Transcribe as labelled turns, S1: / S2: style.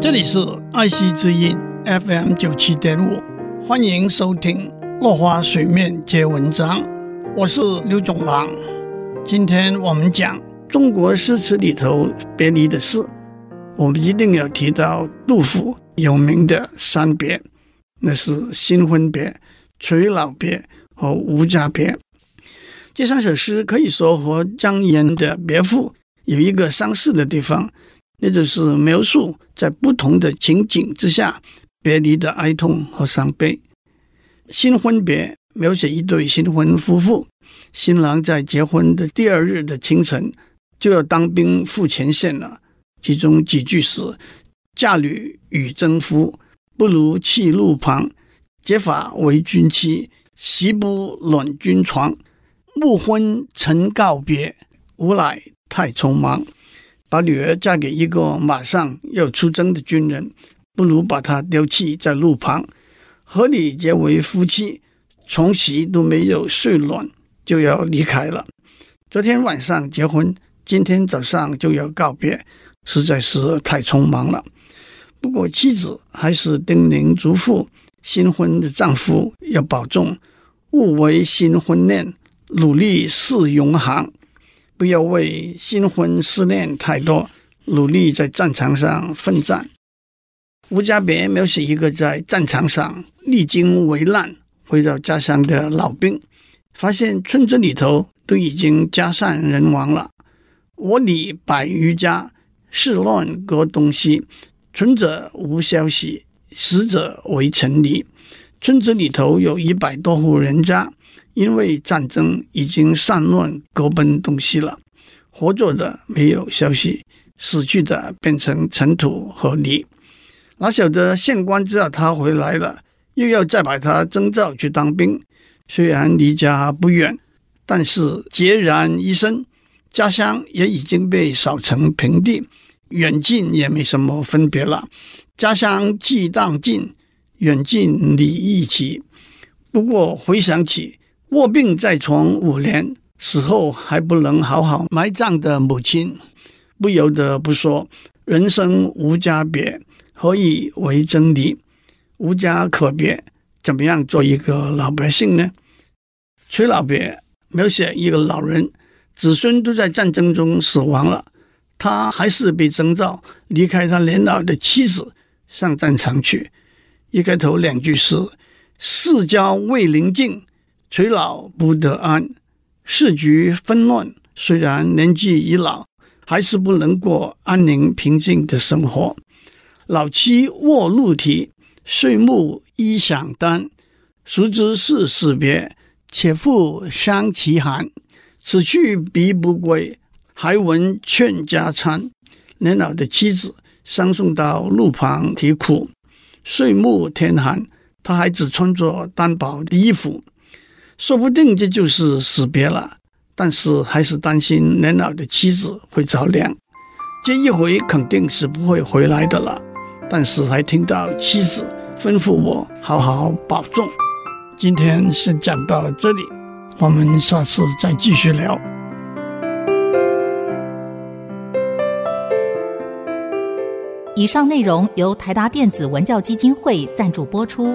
S1: 这里是爱惜之音 FM 九七点五，欢迎收听《落花水面皆文章》，我是刘总郎。今天我们讲中国诗词里头别离的诗，我们一定要提到杜甫有名的三别，那是新婚别、垂老别和无家别。这三首诗可以说和张炎的别赋有一个相似的地方，那就是描述在不同的情景之下别离的哀痛和伤悲。新婚别描写一对新婚夫妇，新郎在结婚的第二日的清晨就要当兵赴前线了，其中几句是：“嫁女与征夫，不如弃路旁。结发为君妻，席不暖军床。”暮昏晨告别，无奈太匆忙。把女儿嫁给一个马上要出征的军人，不如把她丢弃在路旁。和你结为夫妻，床席都没有睡暖，就要离开了。昨天晚上结婚，今天早上就要告别，实在是太匆忙了。不过妻子还是叮咛嘱咐新婚的丈夫要保重，勿为新婚恋。努力似永恒，不要为新婚思念太多，努力在战场上奋战。无家别描写一个在战场上历经危难回到家乡的老兵，发现村子里头都已经家散人亡了。我里百余家，世乱各东西，存者无消息，死者为城里。村子里头有一百多户人家。因为战争已经散乱各奔东西了，活着的没有消息，死去的变成尘土和泥。哪晓得县官知道他回来了，又要再把他征召去当兵。虽然离家不远，但是孑然一身，家乡也已经被扫成平地，远近也没什么分别了。家乡既当尽，远近礼亦齐。不过回想起。卧病在床五年，死后还不能好好埋葬的母亲，不由得不说：人生无家别，何以为真离？无家可别，怎么样做一个老百姓呢？崔老别描写一个老人，子孙都在战争中死亡了，他还是被征召离开他年老的妻子上战场去。一开头两句诗：世交未临尽。垂老不得安，世局纷乱。虽然年纪已老，还是不能过安宁平静的生活。老妻卧鹿啼，岁暮衣响单。孰知是死别，且复伤其寒。此去彼不归，还闻劝家餐。年老的妻子相送到路旁啼哭，岁暮天寒，他还只穿着单薄的衣服。说不定这就是死别了，但是还是担心年老的妻子会着凉。这一回肯定是不会回来的了，但是还听到妻子吩咐我好好保重。今天先讲到这里，我们下次再继续聊。
S2: 以上内容由台达电子文教基金会赞助播出。